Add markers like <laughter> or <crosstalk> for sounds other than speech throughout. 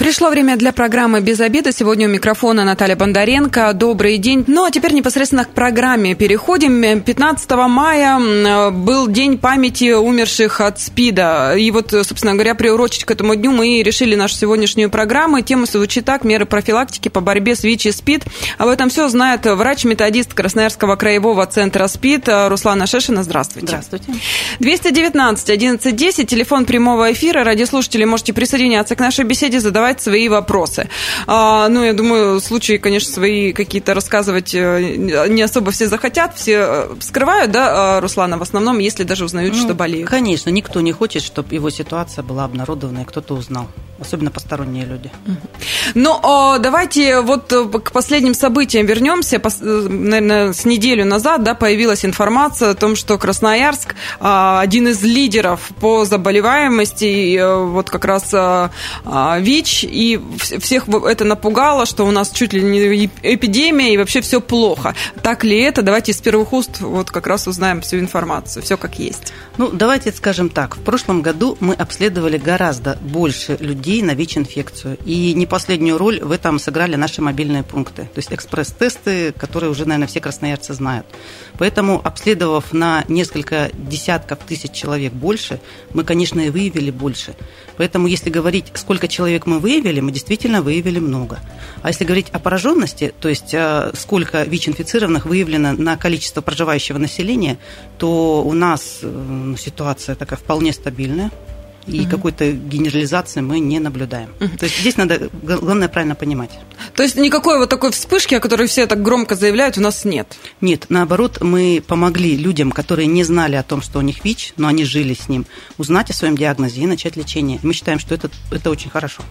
Пришло время для программы «Без обеда». Сегодня у микрофона Наталья Бондаренко. Добрый день. Ну, а теперь непосредственно к программе переходим. 15 мая был День памяти умерших от СПИДа. И вот, собственно говоря, приурочить к этому дню мы решили нашу сегодняшнюю программу. Тема звучит так. Меры профилактики по борьбе с ВИЧ и СПИД. Об этом все знает врач-методист Красноярского краевого центра СПИД Руслана Шешина. Здравствуйте. Здравствуйте. 219 1110, телефон прямого эфира. Радиослушатели можете присоединяться к нашей беседе, задавать задавать свои вопросы. А, ну, я думаю, случаи, конечно, свои какие-то рассказывать э, не особо все захотят, все э, скрывают, да, а, Руслана, в основном, если даже узнают, ну, что болеют. Конечно, никто не хочет, чтобы его ситуация была обнародована и кто-то узнал особенно посторонние люди. Ну, а, давайте вот э, к последним событиям вернемся. Наверное, с неделю назад да, появилась информация о том, что Красноярск один из лидеров по заболеваемости, вот как раз ВИЧ, и всех это напугало, что у нас чуть ли не эпидемия и вообще все плохо. Так ли это? Давайте из первых уст вот как раз узнаем всю информацию, все как есть. Ну, давайте скажем так. В прошлом году мы обследовали гораздо больше людей на ВИЧ-инфекцию. И не последнюю роль в этом сыграли наши мобильные пункты. То есть экспресс-тесты, которые уже, наверное, все красноярцы знают. Поэтому, обследовав на несколько десятков тысяч человек больше, мы, конечно, и выявили больше. Поэтому, если говорить, сколько человек мы выявили, мы действительно выявили много. А если говорить о пораженности, то есть э, сколько ВИЧ-инфицированных выявлено на количество проживающего населения, то у нас э, ситуация такая вполне стабильная и угу. какой-то генерализации мы не наблюдаем. Угу. То есть здесь надо, главное, правильно понимать. То есть никакой вот такой вспышки, о которой все так громко заявляют, у нас нет? Нет, наоборот, мы помогли людям, которые не знали о том, что у них ВИЧ, но они жили с ним, узнать о своем диагнозе и начать лечение. Мы считаем, что это, это очень хорошо.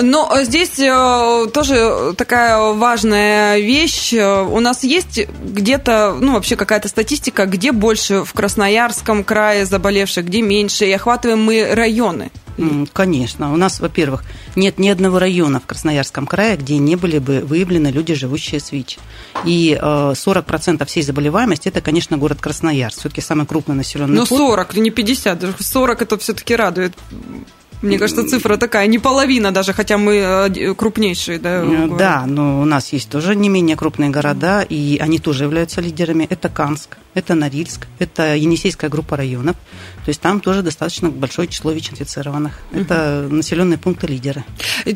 Но здесь э, тоже такая важная вещь. У нас есть где-то, ну, вообще какая-то статистика, где больше в Красноярском крае заболевших, где меньше, и охватываем мы районы? Конечно. У нас, во-первых, нет ни одного района в Красноярском крае, где не были бы выявлены люди, живущие с ВИЧ. И 40% э, всей заболеваемости – это, конечно, город Красноярск. Все-таки самый крупный населенный Ну, 40, не 50. 40 – это все-таки радует. Мне кажется, цифра такая, не половина даже, хотя мы э, крупнейшие. Да, э, да но у нас есть тоже не менее крупные города, и они тоже являются лидерами. Это Канск, это Норильск, это Енисейская группа районов. То есть там тоже достаточно большое число ВИЧ-инфицированных. Это угу. населенные пункты лидеры.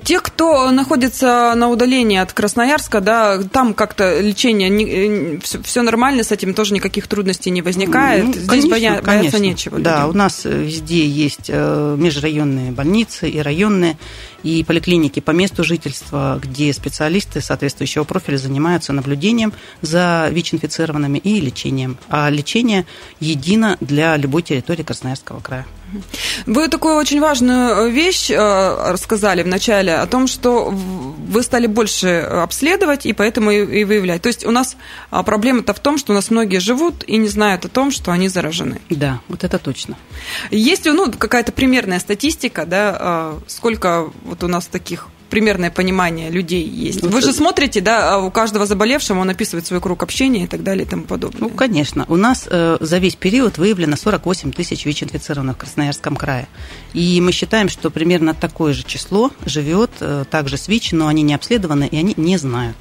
Те, кто находится на удалении от Красноярска, да, там как-то лечение, не, все, э, все нормально, с этим тоже никаких трудностей не возникает. Ну, Здесь конечно, боя, бояться нечего. Да, людям. у нас везде есть э, межрайонные больницы и районные и поликлиники по месту жительства, где специалисты соответствующего профиля занимаются наблюдением за ВИЧ-инфицированными и лечением. А лечение едино для любой территории Красноярского края. Вы такую очень важную вещь э, рассказали вначале о том, что вы стали больше обследовать и поэтому и выявлять. То есть у нас а, проблема-то в том, что у нас многие живут и не знают о том, что они заражены. Да, вот это точно. Есть ну, какая-то примерная статистика, да, а, сколько вот у нас таких примерное понимание людей есть. Вы же смотрите, да, а у каждого заболевшего он описывает свой круг общения и так далее и тому подобное. Ну, конечно. У нас э, за весь период выявлено 48 тысяч ВИЧ-инфицированных в Красноярском крае. И мы считаем, что примерно такое же число живет э, также с ВИЧ, но они не обследованы и они не знают.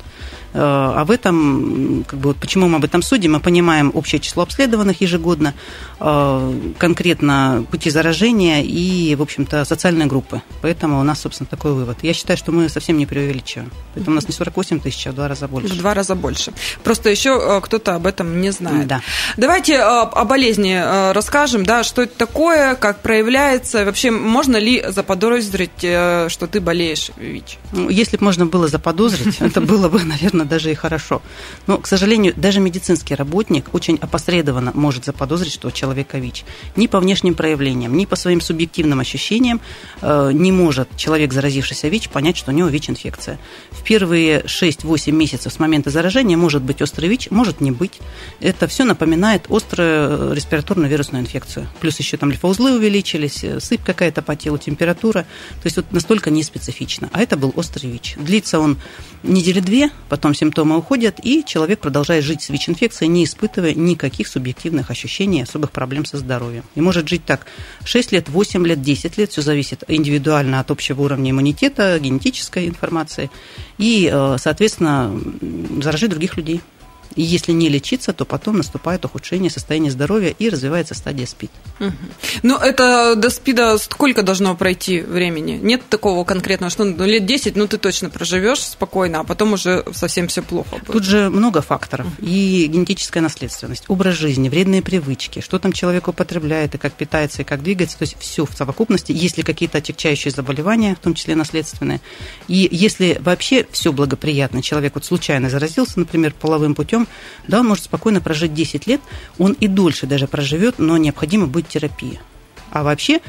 Э, в этом, как бы, вот почему мы об этом судим, мы понимаем общее число обследованных ежегодно, э, конкретно пути заражения и, в общем-то, социальные группы. Поэтому у нас, собственно, такой вывод. Я считаю, что мы совсем не преувеличиваем. Поэтому у нас не 48 тысяч, а в два раза больше. В два раза больше. Просто еще э, кто-то об этом не знает. Да. Давайте о болезни расскажем, да, что это такое, как проявляется, вообще можно ли заподозрить, что ты болеешь ВИЧ? Ну, если бы можно было заподозрить, это было бы, <laughs> наверное, наверное, даже и хорошо. Но, к сожалению, даже медицинский работник очень опосредованно может заподозрить, что у человека ВИЧ. Ни по внешним проявлениям, ни по своим субъективным ощущениям э, не может человек, заразившийся ВИЧ, понять, что у него ВИЧ-инфекция. В первые 6-8 месяцев с момента заражения может быть острый ВИЧ, может не быть. Это все напоминает острую респираторную вирусную инфекцию. Плюс еще там лимфоузлы увеличились, э, сыпь какая-то по телу, температура. То есть вот настолько неспецифично. А это был острый ВИЧ. Длится он недели две, потом симптомы уходят, и человек продолжает жить с ВИЧ-инфекцией, не испытывая никаких субъективных ощущений, особых проблем со здоровьем. И может жить так 6 лет, 8 лет, 10 лет, все зависит индивидуально от общего уровня иммунитета, генетической информации, и, э, соответственно, заражить других людей. И если не лечиться, то потом наступает ухудшение состояния здоровья и развивается стадия СПИД. Угу. Ну, это до СПИДа сколько должно пройти времени? Нет такого конкретного, что ну, лет 10, ну, ты точно проживешь спокойно, а потом уже совсем все плохо будет. Тут же много факторов. Угу. И генетическая наследственность, образ жизни, вредные привычки, что там человек употребляет, и как питается, и как двигается. То есть все в совокупности. Если какие-то отягчающие заболевания, в том числе наследственные. И если вообще все благоприятно, человек вот случайно заразился, например, половым путем, путем, да, он может спокойно прожить 10 лет, он и дольше даже проживет, но необходимо будет терапия. А вообще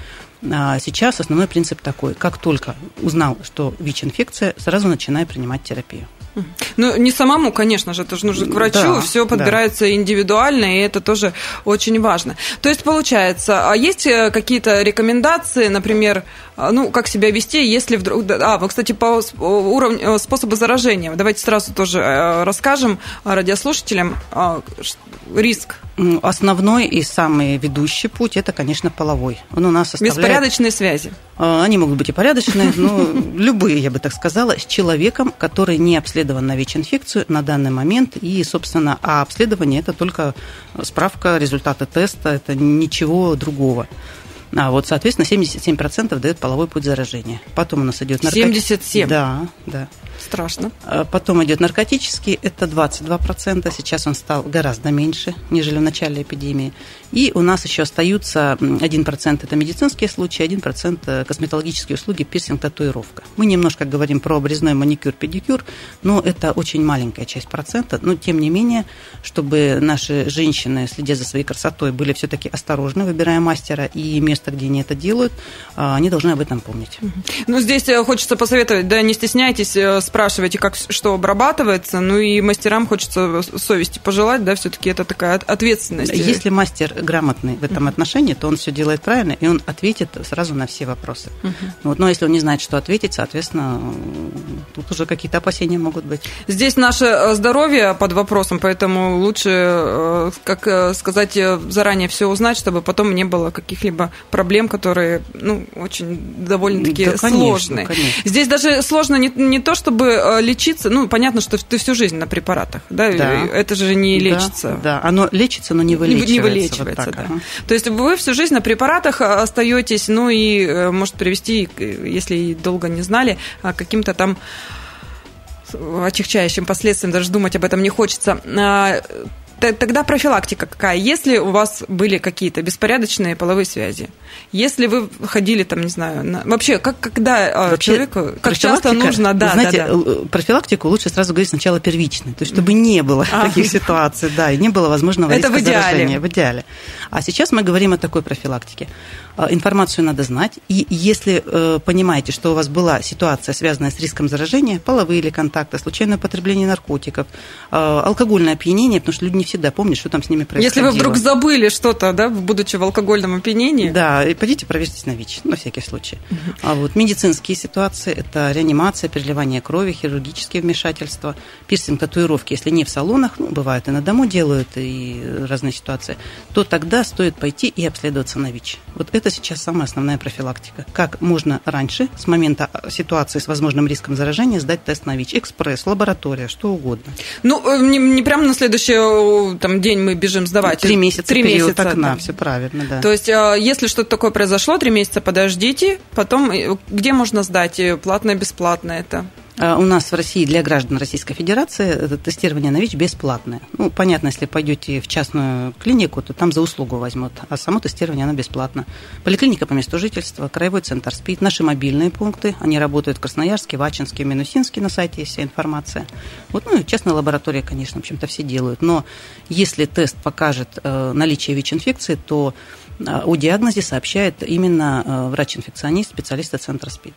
а, сейчас основной принцип такой, как только узнал, что ВИЧ-инфекция, сразу начинай принимать терапию. Ну, не самому, конечно же, это же нужно к врачу, да, все подбирается да. индивидуально, и это тоже очень важно. То есть, получается, а есть э, какие-то рекомендации, например, ну, как себя вести, если вдруг... А, вы, кстати, по уровню, э, способу заражения, давайте сразу тоже э, расскажем радиослушателям риск Основной и самый ведущий путь – это, конечно, половой. Он у нас составляет... Беспорядочные связи. А, они могут быть и порядочные, но <laughs> любые, я бы так сказала, с человеком, который не обследован на ВИЧ-инфекцию на данный момент. И, собственно, а обследование – это только справка, результаты теста, это ничего другого. А вот, соответственно, 77% дает половой путь заражения. Потом у нас идет наркотический. 77? Да, да. Страшно. А потом идет наркотический, это 22%, сейчас он стал гораздо меньше, нежели в начале эпидемии. И у нас еще остаются 1% это медицинские случаи, 1% э, косметологические услуги, пирсинг, татуировка. Мы немножко говорим про обрезной маникюр, педикюр, но это очень маленькая часть процента, но тем не менее, чтобы наши женщины, следя за своей красотой, были все-таки осторожны, выбирая мастера и место, где они это делают, а, они должны об этом помнить. Ну, здесь э, хочется посоветовать, да, не стесняйтесь э, спрашиваете, как что обрабатывается, ну и мастерам хочется совести пожелать, да, все-таки это такая ответственность. Если мастер грамотный в этом отношении, то он все делает правильно, и он ответит сразу на все вопросы. Uh-huh. Вот, но если он не знает, что ответить, соответственно, тут уже какие-то опасения могут быть. Здесь наше э, здоровье под вопросом, поэтому лучше, э, как э, сказать, заранее все узнать, чтобы потом не было каких-либо проблем, которые, ну, очень довольно-таки да, конечно, сложные. Конечно. Здесь даже сложно не, не то, что чтобы лечиться, ну, понятно, что ты всю жизнь на препаратах, да, да. это же не лечится. Да, да, оно лечится, но не вылечивается. Не вылечивается, вот да. Ага. То есть вы всю жизнь на препаратах э, остаетесь, ну, и э, может привести, если долго не знали, каким-то там отягчающим последствиям, даже думать об этом не хочется. Тогда профилактика какая? Если у вас были какие-то беспорядочные половые связи, если вы ходили там, не знаю, на... вообще, как когда а, вообще, человеку, как часто нужно, да, знаете, да, да. профилактику лучше сразу говорить сначала первичной, то есть чтобы не было а. таких ситуаций, да, и не было возможного Это в идеале. заражения. В идеале. А сейчас мы говорим о такой профилактике. А, информацию надо знать, и если э, понимаете, что у вас была ситуация, связанная с риском заражения, половые или контакты, случайное употребление наркотиков, э, алкогольное опьянение, потому что люди не всегда помнят, что там с ними происходило. Если вы вдруг забыли что-то, да, будучи в алкогольном опьянении. Да, и пойдите проверьтесь на ВИЧ, на всякий случай. Угу. А вот медицинские ситуации – это реанимация, переливание крови, хирургические вмешательства, пирсинг, татуировки, если не в салонах, ну, бывает и на дому делают, и разные ситуации, то тогда стоит пойти и обследоваться на ВИЧ. Вот это сейчас самая основная профилактика. Как можно раньше, с момента ситуации с возможным риском заражения, сдать тест на ВИЧ. Экспресс, лаборатория, что угодно. Ну, э, не, не прямо на следующий э, там, день мы бежим сдавать. Три месяца Три месяца окна, да. все правильно, да. То есть, э, если что-то такое произошло, три месяца подождите, потом где можно сдать? Платное, бесплатное это? А, у нас в России для граждан Российской Федерации тестирование на ВИЧ бесплатное. Ну, понятно, если пойдете в частную клинику, то там за услугу возьмут, а само тестирование оно бесплатно. Поликлиника по месту жительства, краевой центр СПИД, наши мобильные пункты, они работают в Красноярске, в Ачинске, в Минусинске, на сайте есть вся информация. Вот, ну и частная лаборатория, конечно, в общем-то все делают. Но если тест покажет э, наличие ВИЧ-инфекции, то э, о диагнозе сообщает именно э, врач-инфекционист, специалист центра СПИД.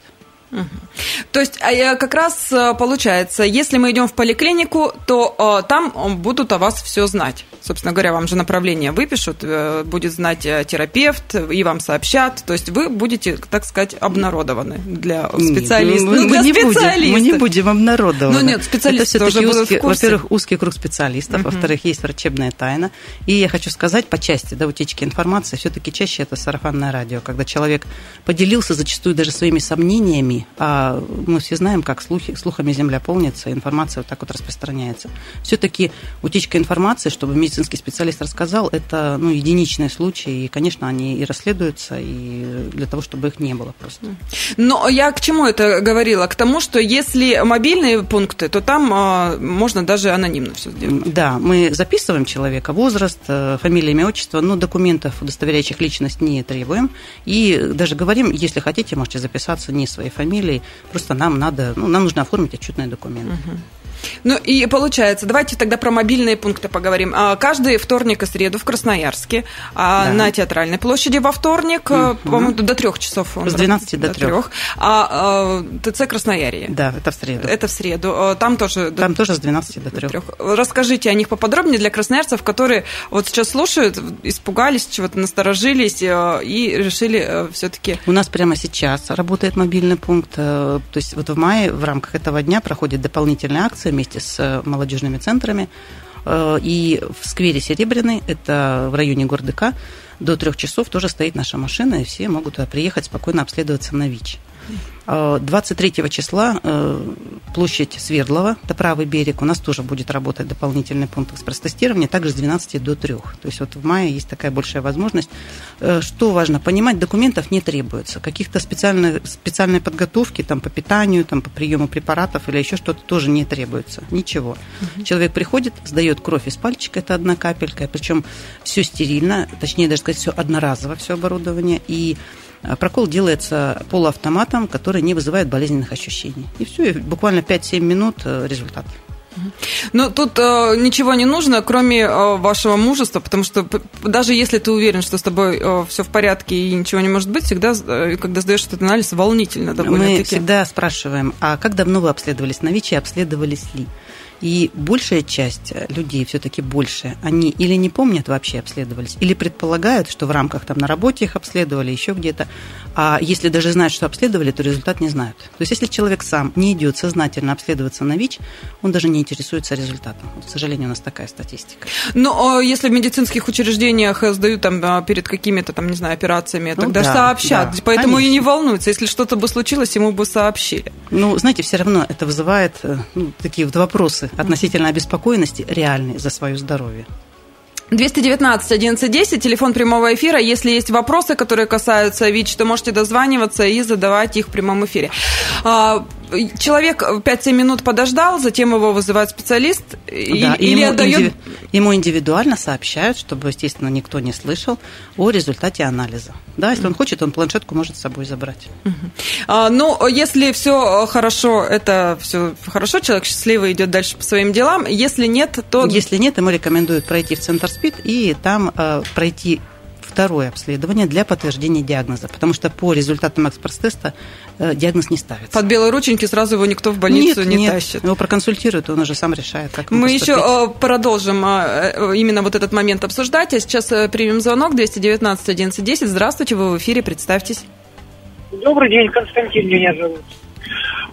То есть а, как раз э, получается, если мы идем в поликлинику, то э, там будут о вас все знать. Собственно говоря, вам же направление выпишут, э, будет знать терапевт, и вам сообщат. То есть вы будете, так сказать, обнародованы для специалистов. Нет, мы, ну, для мы, не будем, мы не будем обнародованы. Ну нет, специалисты Это все-таки узкий, во-первых, узкий круг специалистов, угу. во-вторых, есть врачебная тайна. И я хочу сказать, по части да, утечки информации, все-таки чаще это сарафанное радио, когда человек поделился зачастую даже своими сомнениями, а мы все знаем, как слухи, слухами земля полнится, информация вот так вот распространяется. Все-таки утечка информации, чтобы медицинский специалист рассказал, это ну, единичные случаи, и, конечно, они и расследуются, и для того, чтобы их не было просто. Но я к чему это говорила? К тому, что если мобильные пункты, то там а, можно даже анонимно все сделать. Да, мы записываем человека, возраст, э, фамилия, имя, отчество, но документов, удостоверяющих личность, не требуем. И даже говорим, если хотите, можете записаться не своей фамилией, просто нам надо, ну, нам нужно оформить отчетные документы. Угу. Ну и получается, давайте тогда про мобильные пункты поговорим. А, каждый вторник и среду в Красноярске а, да. на Театральной площади во вторник, угу. по-моему, до трех часов. С 12 до, 3. А, а ТЦ Красноярье. Да, это в среду. Это в среду. Там тоже... Там до, тоже с 12 до 3. 3. Расскажите о них поподробнее для красноярцев, которые вот сейчас слушают, испугались, чего-то насторожились и решили все-таки... У нас прямо сейчас работает мобильный пункт. То есть вот в мае в рамках этого дня проходит дополнительная акция вместе с э, молодежными центрами. Э, и в сквере Серебряный, это в районе города до трех часов тоже стоит наша машина, и все могут туда приехать, спокойно обследоваться на ВИЧ. 23 э, числа э, площадь Свердлова, это правый берег, у нас тоже будет работать дополнительный пункт экспресс-тестирования, также с 12 до 3. То есть вот в мае есть такая большая возможность. Э, что важно понимать, документов не требуется. Каких-то специальной, специальной подготовки там, по питанию, там, по приему препаратов или еще что-то тоже не требуется. Ничего. Угу. Человек приходит, сдает кровь из пальчика, это одна капелька, причем все стерильно, точнее даже сказать, все одноразово, все оборудование, и прокол делается полуавтоматом, который не вызывает болезненных ощущений. И все, и буквально 5-7 минут э, результат. Ну, тут э, ничего не нужно, кроме э, вашего мужества, потому что даже если ты уверен, что с тобой э, все в порядке и ничего не может быть, всегда, э, когда сдаешь этот анализ, волнительно довольно-таки. Мы всегда спрашиваем, а как давно вы обследовались на ВИЧ и обследовались ли? И большая часть людей, все-таки больше, они или не помнят вообще обследовались, или предполагают, что в рамках там на работе их обследовали, еще где-то. А если даже знают, что обследовали, то результат не знают. То есть если человек сам не идет сознательно обследоваться на ВИЧ, он даже не интересуется результатом. Вот, к сожалению, у нас такая статистика. Но а если в медицинских учреждениях сдают там а, перед какими-то там, не знаю, операциями, ну, тогда да, сообщат. Да, Поэтому конечно. и не волнуются. Если что-то бы случилось, ему бы сообщили. Ну, знаете, все равно это вызывает э, ну, такие вот вопросы вопросы относительно обеспокоенности реальные за свое здоровье. 219 1110, телефон прямого эфира. Если есть вопросы, которые касаются ВИЧ, то можете дозваниваться и задавать их в прямом эфире. Человек 5-7 минут подождал, затем его вызывает специалист да, или ему, отдает... Инди... ему индивидуально сообщают, чтобы, естественно, никто не слышал о результате анализа. Да, если он хочет, он планшетку может с собой забрать. А, ну, если все хорошо, это все хорошо, человек счастливый идет дальше по своим делам. Если нет, то... Если нет, ему рекомендуют пройти в центр СПИД и там э, пройти второе обследование для подтверждения диагноза, потому что по результатам экспресс-теста э, диагноз не ставится. Под белые рученьки сразу его никто в больницу нет, не нет. тащит. Его проконсультируют, он уже сам решает, как Мы еще э, продолжим э, именно вот этот момент обсуждать. А сейчас примем звонок 219 1110. Здравствуйте, вы в эфире, представьтесь. Добрый день, Константин меня зовут.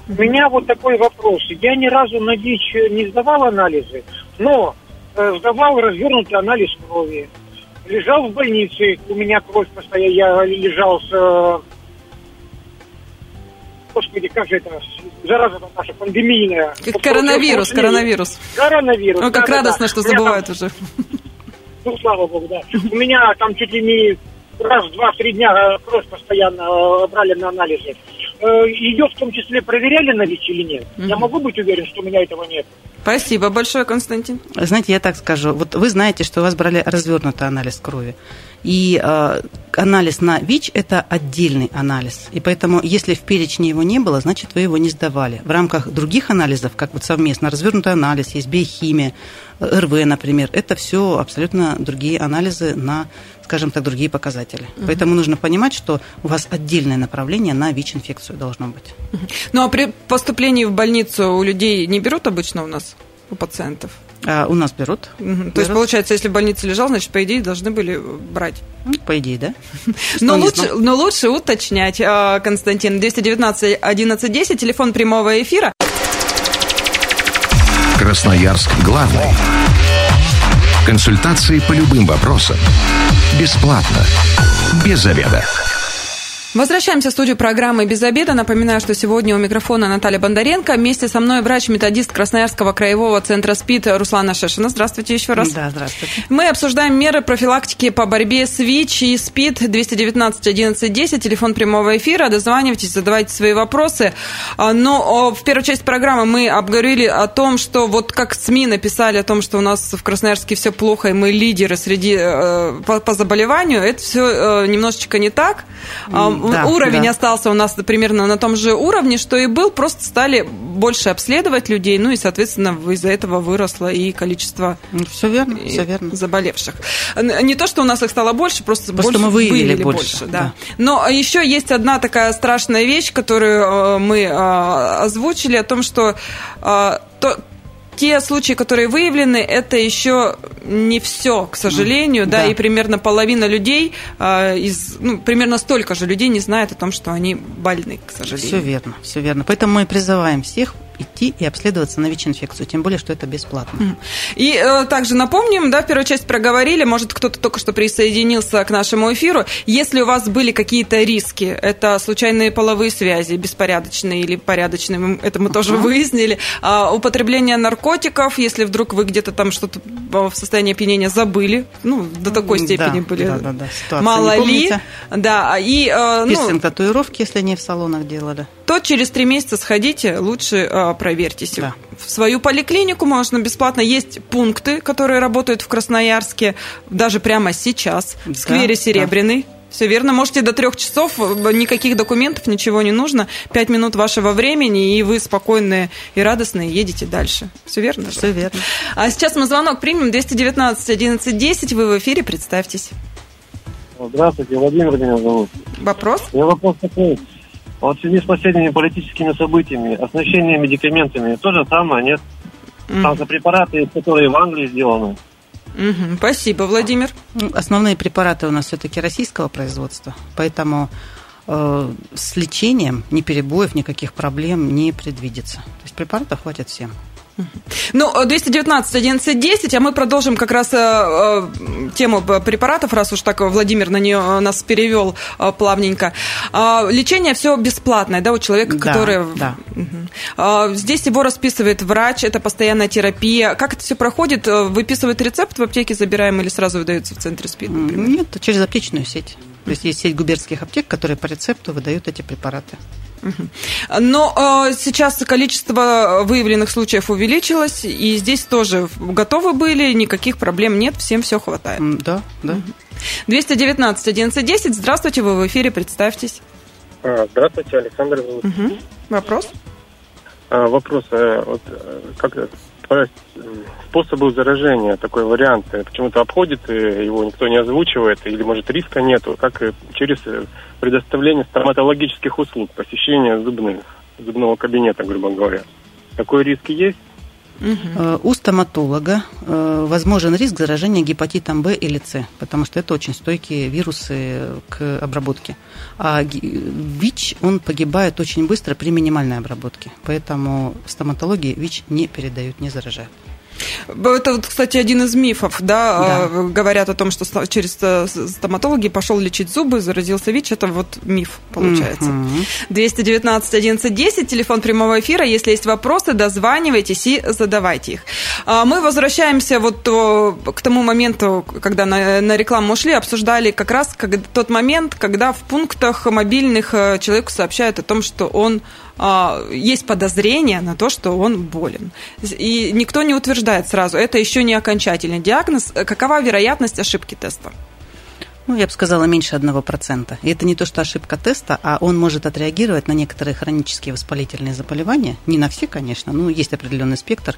У меня вот такой вопрос. Я ни разу на ДИЧ не сдавал анализы, но сдавал развернутый анализ крови лежал в больнице, у меня кровь постоянно, я лежал с... Э, господи, как же это? Зараза наша пандемийная. Как коронавирус, коронавирус. Коронавирус. Ну, как да, радостно, да, что забывают там, уже. Ну, слава богу, да. У меня там чуть ли не раз, два, три дня э, кровь постоянно э, брали на анализы. Ее в том числе проверяли на ВИЧ или нет? Я могу быть уверен, что у меня этого нет? Спасибо большое, Константин. Знаете, я так скажу. Вот вы знаете, что у вас брали развернутый анализ крови. И э, анализ на ВИЧ – это отдельный анализ. И поэтому, если в перечне его не было, значит, вы его не сдавали. В рамках других анализов, как вот совместно развернутый анализ, есть биохимия, РВ, например, это все абсолютно другие анализы на, скажем так, другие показатели. Угу. Поэтому нужно понимать, что у вас отдельное направление на ВИЧ-инфекцию должно быть. Ну а при поступлении в больницу у людей не берут обычно у нас, у пациентов? А у нас берут. Угу. берут. То есть, получается, если в больнице лежал, значит, по идее, должны были брать. Ну, по идее, да. <laughs> Но лучше, но лучше уточнять, а, Константин. 219 11 10, телефон прямого эфира. Красноярск главный. Консультации по любым вопросам. Бесплатно. Без заведа. Возвращаемся в студию программы «Без обеда». Напоминаю, что сегодня у микрофона Наталья Бондаренко. Вместе со мной врач-методист Красноярского краевого центра СПИД Руслана Шешина. Здравствуйте еще раз. Да, здравствуйте. Мы обсуждаем меры профилактики по борьбе с ВИЧ и СПИД 219 11 10, телефон прямого эфира. Дозванивайтесь, задавайте свои вопросы. А, но в первой части программы мы обговорили о том, что вот как СМИ написали о том, что у нас в Красноярске все плохо, и мы лидеры среди э, по, по заболеванию, это все э, немножечко не так. А, да, уровень да. остался у нас примерно на том же уровне, что и был, просто стали больше обследовать людей, ну и, соответственно, из-за этого выросло и количество ну, все верно, все верно. заболевших. Не то, что у нас их стало больше, просто, просто больше мы выявили, выявили больше. больше да. Да. Но еще есть одна такая страшная вещь, которую э, мы э, озвучили, о том, что э, то, те случаи, которые выявлены, это еще не все, к сожалению, да, да и примерно половина людей э, из, ну, примерно столько же людей не знает о том, что они больны, к сожалению. Все верно, все верно. Поэтому мы призываем всех идти и обследоваться на ВИЧ-инфекцию, тем более, что это бесплатно. И э, также напомним, да, в первую часть проговорили, может, кто-то только что присоединился к нашему эфиру, если у вас были какие-то риски, это случайные половые связи, беспорядочные или порядочные, это мы тоже uh-huh. выяснили, а, употребление наркотиков, если вдруг вы где-то там что-то в состоянии опьянения забыли, ну, до такой степени да, были, да, да, да. Ситуация мало ли, да, и... Э, ну, татуировки, если не в салонах делали. То через три месяца сходите, лучше э, проверьтесь. Да. В свою поликлинику можно бесплатно. Есть пункты, которые работают в Красноярске даже прямо сейчас, в сквере Серебряный. Да. Все верно. Можете до трех часов, никаких документов, ничего не нужно. Пять минут вашего времени, и вы спокойные и радостные едете дальше. Все верно? Все верно. А сейчас мы звонок примем. 219 11 10. Вы в эфире, представьтесь. Здравствуйте, Владимир меня зовут. Вопрос? У меня вопрос такой. Вот в связи с последними политическими событиями, оснащение медикаментами, то же самое, нет? Mm. Там за препараты, которые в Англии сделаны. Угу, спасибо, Владимир. Ну, основные препараты у нас все-таки российского производства, поэтому э, с лечением ни перебоев, никаких проблем не предвидится. То есть препаратов хватит всем. Ну, 219 11 10, а мы продолжим как раз э, э, тему препаратов, раз уж так Владимир на нее э, нас перевел э, плавненько. Э, лечение все бесплатное, да, у человека, да, который... Да. Э, здесь его расписывает врач, это постоянная терапия. Как это все проходит? Э, выписывает рецепт в аптеке, забираем или сразу выдается в центре СПИД, например? Нет, через аптечную сеть. То есть есть сеть губернских аптек, которые по рецепту выдают эти препараты. Но э, сейчас количество выявленных случаев увеличилось, и здесь тоже готовы были, никаких проблем нет, всем все хватает. Да, да. 219 11 10. Здравствуйте, вы в эфире, представьтесь. А, здравствуйте, Александр. Угу. Вопрос? А, вопрос. А, вот, э, как способы заражения, такой вариант, почему-то обходит, его никто не озвучивает, или, может, риска нету, как через предоставление стоматологических услуг, посещение зубных, зубного кабинета, грубо говоря. Такой риск есть? Угу. У стоматолога э, возможен риск заражения гепатитом В или С, потому что это очень стойкие вирусы к обработке. А ВИЧ, он погибает очень быстро при минимальной обработке. Поэтому в стоматологии ВИЧ не передают, не заражают. Это, вот, кстати, один из мифов, да, да. говорят о том, что через э, стоматологи пошел лечить зубы, заразился ВИЧ, это вот миф получается. Угу. 219 11 10, телефон прямого эфира, если есть вопросы, дозванивайтесь и задавайте их. А, мы возвращаемся вот к тому моменту, когда на, на рекламу ушли, обсуждали как раз как, тот момент, когда в пунктах мобильных э, человеку сообщают о том, что он есть подозрение на то, что он болен. И никто не утверждает сразу, это еще не окончательный диагноз. Какова вероятность ошибки теста? Ну, я бы сказала, меньше 1%. И это не то, что ошибка теста, а он может отреагировать на некоторые хронические воспалительные заболевания. Не на все, конечно, но есть определенный спектр.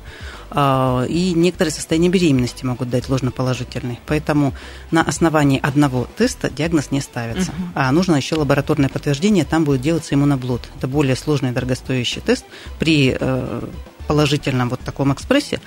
А, и некоторые состояния беременности могут дать ложноположительный. Поэтому на основании одного теста диагноз не ставится. Угу. А нужно еще лабораторное подтверждение, там будет делаться иммуноблуд. Это более сложный дорогостоящий тест. При э, положительном вот таком экспрессе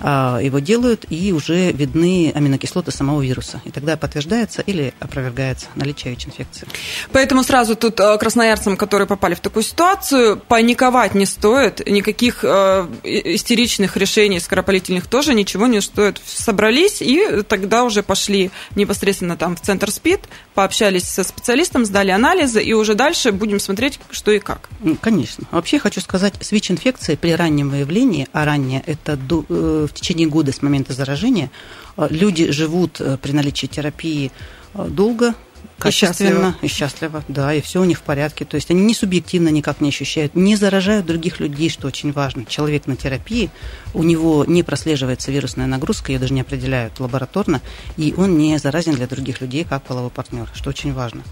его делают, и уже видны аминокислоты самого вируса. И тогда подтверждается или опровергается наличие ВИЧ-инфекции. Поэтому сразу тут э, красноярцам, которые попали в такую ситуацию, паниковать не стоит, никаких э, истеричных решений скоропалительных тоже ничего не стоит. Собрались и тогда уже пошли непосредственно там в центр СПИД, пообщались со специалистом, сдали анализы, и уже дальше будем смотреть, что и как. Конечно. Вообще хочу сказать, с ВИЧ-инфекцией при раннем выявлении, а раннее это э, в течение года с момента заражения э, люди живут э, при наличии терапии э, долго, качественно и счастливо. и счастливо, да, и все у них в порядке. То есть они не субъективно никак не ощущают, не заражают других людей, что очень важно. Человек на терапии, у него не прослеживается вирусная нагрузка, ее даже не определяют лабораторно, и он не заразен для других людей, как половой партнер, что очень важно.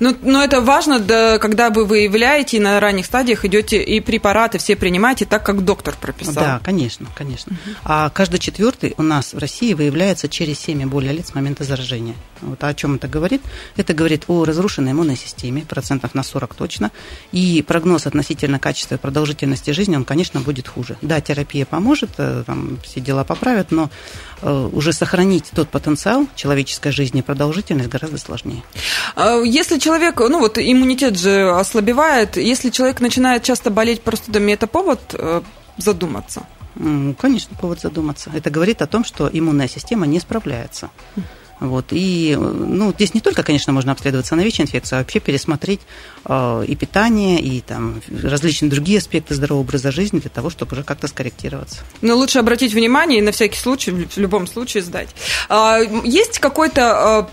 Ну, но это важно, да, когда вы выявляете на ранних стадиях идете и препараты все принимаете так, как доктор прописал. Да, конечно, конечно. Угу. А каждый четвертый у нас в России выявляется через 7 и более лет с момента заражения. Вот о чем это говорит? Это говорит о разрушенной иммунной системе, процентов на 40 точно, и прогноз относительно качества и продолжительности жизни, он, конечно, будет хуже. Да, терапия поможет, э, там все дела поправят, но уже сохранить тот потенциал человеческой жизни продолжительность гораздо сложнее. А если человек, ну вот иммунитет же ослабевает, если человек начинает часто болеть простудами, это повод э, задуматься? Конечно, повод задуматься. Это говорит о том, что иммунная система не справляется. Вот. И ну, здесь не только, конечно, можно обследоваться на ВИЧ-инфекцию, а вообще пересмотреть э, и питание, и там, различные другие аспекты здорового образа жизни для того, чтобы уже как-то скорректироваться. Но лучше обратить внимание и на всякий случай, в любом случае сдать. А, есть какой-то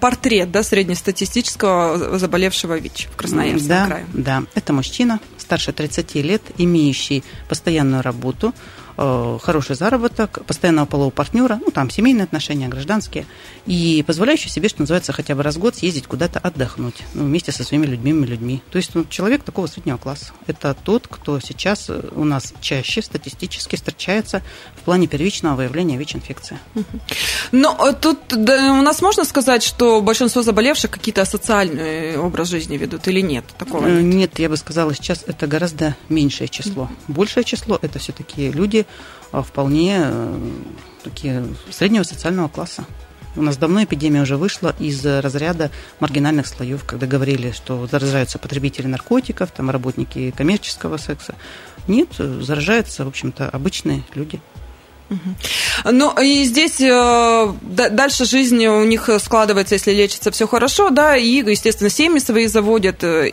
портрет да, среднестатистического заболевшего ВИЧ в Красноярском да, крае? Да, это мужчина старше 30 лет, имеющий постоянную работу, Э, хороший заработок, постоянного полового партнера, ну, там, семейные отношения, гражданские, и позволяющий себе, что называется, хотя бы раз в год съездить куда-то отдохнуть ну, вместе со своими любимыми людьми. То есть ну, человек такого среднего класса. Это тот, кто сейчас э, у нас чаще статистически встречается в плане первичного выявления ВИЧ-инфекции. Но э, тут да, у нас можно сказать, что большинство заболевших какие-то асоциальные образ жизни ведут или нет? Такого нет? нет, я бы сказала, сейчас это гораздо меньшее число. Большее число это все-таки люди, а вполне э, такие среднего социального класса. У нас давно эпидемия уже вышла из разряда маргинальных слоев, когда говорили, что заражаются потребители наркотиков, там работники коммерческого секса. Нет, заражаются, в общем-то, обычные люди. Ну, и здесь э, дальше жизнь у них складывается, если лечится все хорошо, да, и, естественно, семьи свои заводят. Э,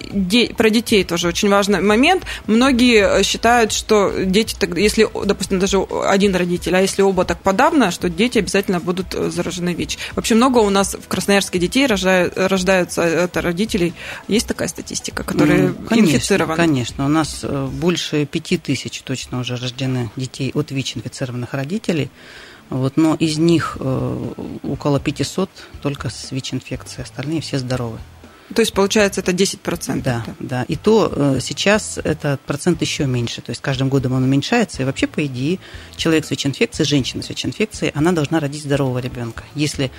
про детей тоже очень важный момент. Многие считают, что дети, если, допустим, даже один родитель, а если оба так подавно, что дети обязательно будут э, заражены ВИЧ. Вообще много у нас в Красноярске детей рождаются это родителей. Есть такая статистика, которые конечно, инфицированы? Конечно, у нас больше пяти тысяч точно уже рождены детей от ВИЧ-инфицированных родителей родителей. Вот, но из них э, около 500 только с ВИЧ-инфекцией, остальные все здоровы. То есть, получается, это 10%? Да, да. И то э, сейчас этот процент еще меньше. То есть, каждым годом он уменьшается. И вообще, по идее, человек с ВИЧ-инфекцией, женщина с ВИЧ-инфекцией, она должна родить здорового ребенка. Если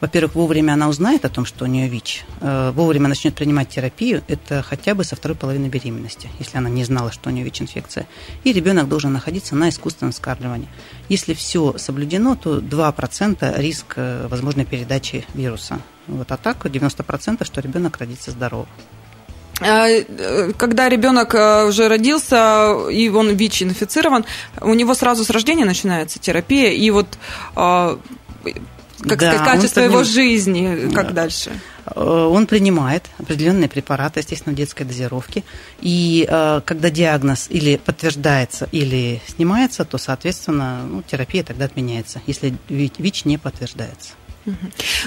во-первых, вовремя она узнает о том, что у нее ВИЧ, э, вовремя начнет принимать терапию, это хотя бы со второй половины беременности, если она не знала, что у нее ВИЧ-инфекция. И ребенок должен находиться на искусственном вскармливании. Если все соблюдено, то 2% риск э, возможной передачи вируса. Вот, а так 90%, что ребенок родится здоровым. А, э, когда ребенок уже родился, и он ВИЧ-инфицирован, у него сразу с рождения начинается терапия, и вот а, как да, сказать, качество его жизни, как да. дальше? Э, он принимает определенные препараты, естественно, в детской дозировке. И э, когда диагноз или подтверждается, или снимается, то, соответственно, ну, терапия тогда отменяется, если ВИЧ не подтверждается.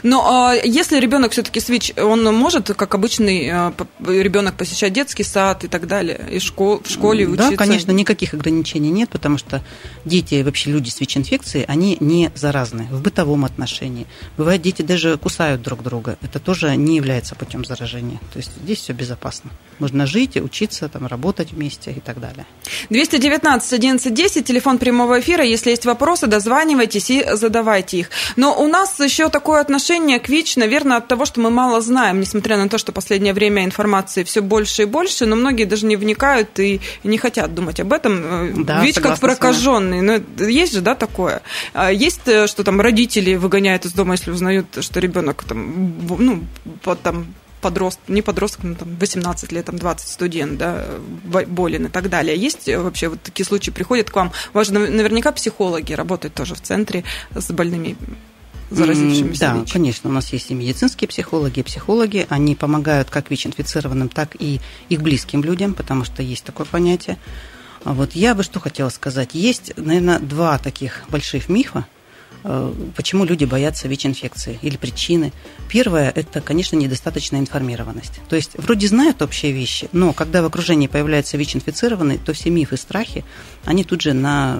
Но а, если ребенок все-таки СВИЧ, он может, как обычный а, ребенок, посещать детский сад и так далее, и школ, в школе да, учиться? Да, конечно, никаких ограничений нет, потому что дети, вообще люди с ВИЧ-инфекцией, они не заразны в бытовом отношении. Бывает, дети даже кусают друг друга. Это тоже не является путем заражения. То есть здесь все безопасно. Можно жить, учиться, там, работать вместе и так далее. 219 11 10, телефон прямого эфира. Если есть вопросы, дозванивайтесь и задавайте их. Но у нас еще такое отношение к ВИЧ, наверное, от того, что мы мало знаем, несмотря на то, что в последнее время информации все больше и больше, но многие даже не вникают и не хотят думать об этом. Э, да, ВИЧ как прокаженный. Но ну, есть же, да, такое? А есть, э, что там родители выгоняют из дома, если узнают, что ребенок там, ну, там подросток, не подросток, ну, там, 18 лет, там, 20 студент, да, болен и так далее. Есть вообще вот такие случаи, приходят к вам, важно, наверняка психологи работают тоже в центре с больными заразившимися Да, ВИЧ. конечно, у нас есть и медицинские психологи, и психологи. Они помогают как ВИЧ-инфицированным, так и их близким людям, потому что есть такое понятие. А вот я бы что хотела сказать. Есть, наверное, два таких больших мифа, почему люди боятся ВИЧ-инфекции или причины. Первое – это, конечно, недостаточная информированность. То есть вроде знают общие вещи, но когда в окружении появляется ВИЧ-инфицированный, то все мифы, страхи, они тут же на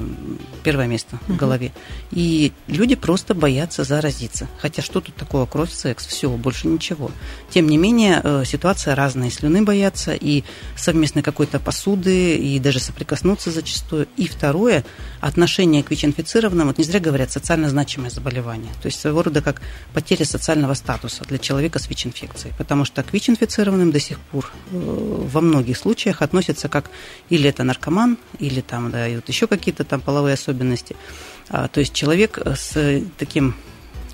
первое место в голове. И люди просто боятся заразиться. Хотя что тут такого? Кровь, секс, все, больше ничего. Тем не менее, э, ситуация разная. Слюны боятся, и совместной какой-то посуды, и даже соприкоснуться зачастую. И второе – отношение к ВИЧ-инфицированным. Вот не зря говорят, социально значимое заболевание. То есть своего рода как потеря социального статуса для человека с ВИЧ-инфекцией. Потому что к ВИЧ-инфицированным до сих пор э, во многих случаях относятся как или это наркоман, или там, да, и вот еще какие-то там половые особенности. А, то есть человек с таким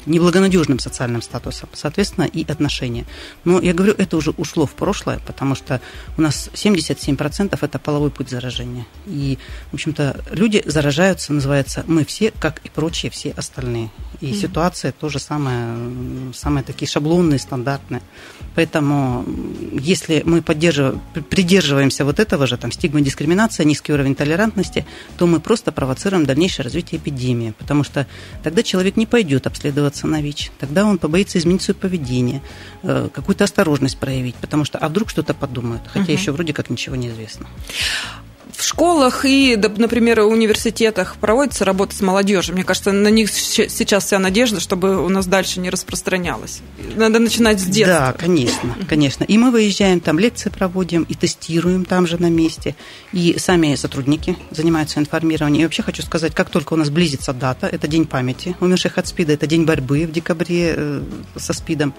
неблагонадежным социальным статусом, соответственно, и отношения. Но я говорю, это уже ушло в прошлое, потому что у нас 77% это половой путь заражения. И, в общем-то, люди заражаются, называется, мы все, как и прочие все остальные. И mm-hmm. ситуация тоже самая, самые такие шаблонные, стандартные. Поэтому, если мы поддерживаем, придерживаемся вот этого же, там, стигма дискриминация, низкий уровень толерантности, то мы просто провоцируем дальнейшее развитие эпидемии, потому что тогда человек не пойдет обследоваться на ВИЧ, тогда он побоится изменить свое поведение, э, какую-то осторожность проявить, потому что, а вдруг что-то подумают, хотя угу. еще вроде как ничего не известно в школах и, например, в университетах проводится работа с молодежью. Мне кажется, на них сейчас вся надежда, чтобы у нас дальше не распространялось. Надо начинать с детства. Да, конечно, конечно. И мы выезжаем, там лекции проводим, и тестируем там же на месте. И сами сотрудники занимаются информированием. И вообще хочу сказать, как только у нас близится дата, это день памяти умерших от СПИДа, это день борьбы в декабре э, со СПИДом,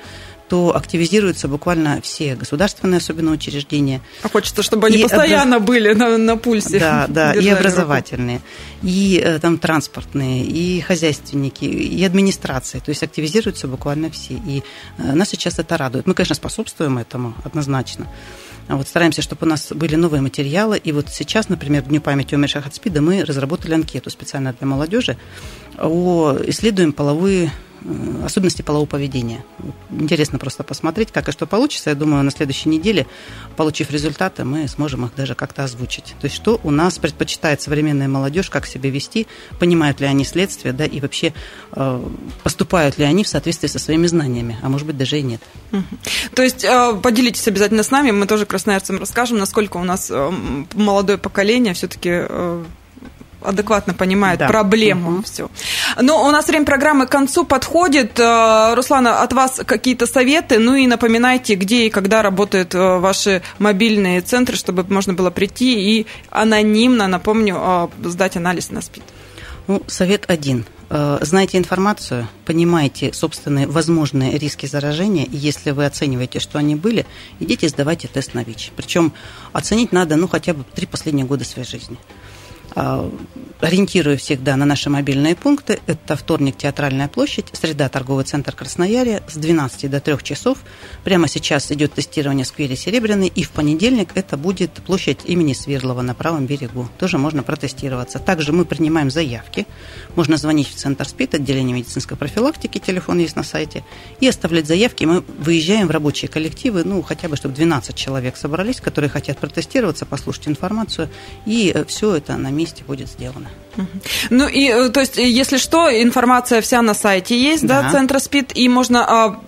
то активизируются буквально все государственные, особенно учреждения. А хочется, чтобы они и постоянно образ... были на, на пульсе. Да, <laughs> да, и образовательные, руку. и э, там транспортные, и хозяйственники, и администрации. То есть активизируются буквально все. И э, нас сейчас это радует. Мы, конечно, способствуем этому однозначно. А вот стараемся, чтобы у нас были новые материалы. И вот сейчас, например, в Дню памяти умерших от СПИДа мы разработали анкету специально для молодежи. О, исследуем половые особенности полового поведения. Интересно просто посмотреть, как и что получится. Я думаю, на следующей неделе, получив результаты, мы сможем их даже как-то озвучить. То есть, что у нас предпочитает современная молодежь, как себя вести, понимают ли они следствие, да, и вообще э, поступают ли они в соответствии со своими знаниями, а может быть, даже и нет. То есть, э, поделитесь обязательно с нами, мы тоже красноярцам расскажем, насколько у нас молодое поколение все-таки адекватно понимает да. проблему угу. все. Но у нас время программы к концу подходит. Э, Руслана, от вас какие-то советы, ну и напоминайте, где и когда работают э, ваши мобильные центры, чтобы можно было прийти и анонимно, напомню, э, сдать анализ на СПИД. Ну, совет один. Знайте информацию, понимайте собственные возможные риски заражения, и если вы оцениваете, что они были, идите сдавайте тест на ВИЧ. Причем оценить надо, ну, хотя бы три последние года своей жизни. А, ориентирую всегда на наши мобильные пункты. Это вторник, Театральная площадь, среда, торговый центр Красноярье с 12 до 3 часов. Прямо сейчас идет тестирование в сквере Серебряный, и в понедельник это будет площадь имени Свердлова на правом берегу. Тоже можно протестироваться. Также мы принимаем заявки. Можно звонить в Центр СПИД, отделение медицинской профилактики, телефон есть на сайте, и оставлять заявки. Мы выезжаем в рабочие коллективы, ну, хотя бы, чтобы 12 человек собрались, которые хотят протестироваться, послушать информацию, и э, все это на месте будет сделано. Ну и, э, то есть, если что, информация вся на сайте есть, да, да Центра СПИД, и можно а,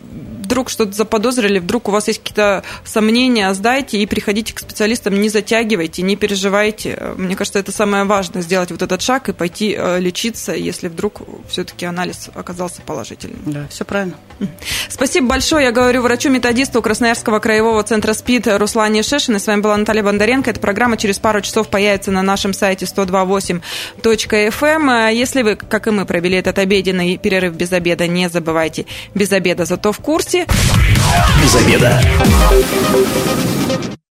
вдруг что-то заподозрили, вдруг у вас есть какие-то сомнения, сдайте и приходите к специалистам, не затягивайте, не переживайте. Мне кажется, это самое важное, сделать вот этот шаг и пойти э, лечиться, если вдруг все-таки анализ оказался положительным. Да, все правильно. Спасибо большое. Я говорю врачу-методисту Красноярского краевого центра СПИД Руслане Шешиной. С вами была Наталья Бондаренко. Эта программа через пару часов появится на нашем сайте 128.fm. Если вы, как и мы, провели этот обеденный перерыв без обеда, не забывайте, без обеда зато в курсе. Без обеда.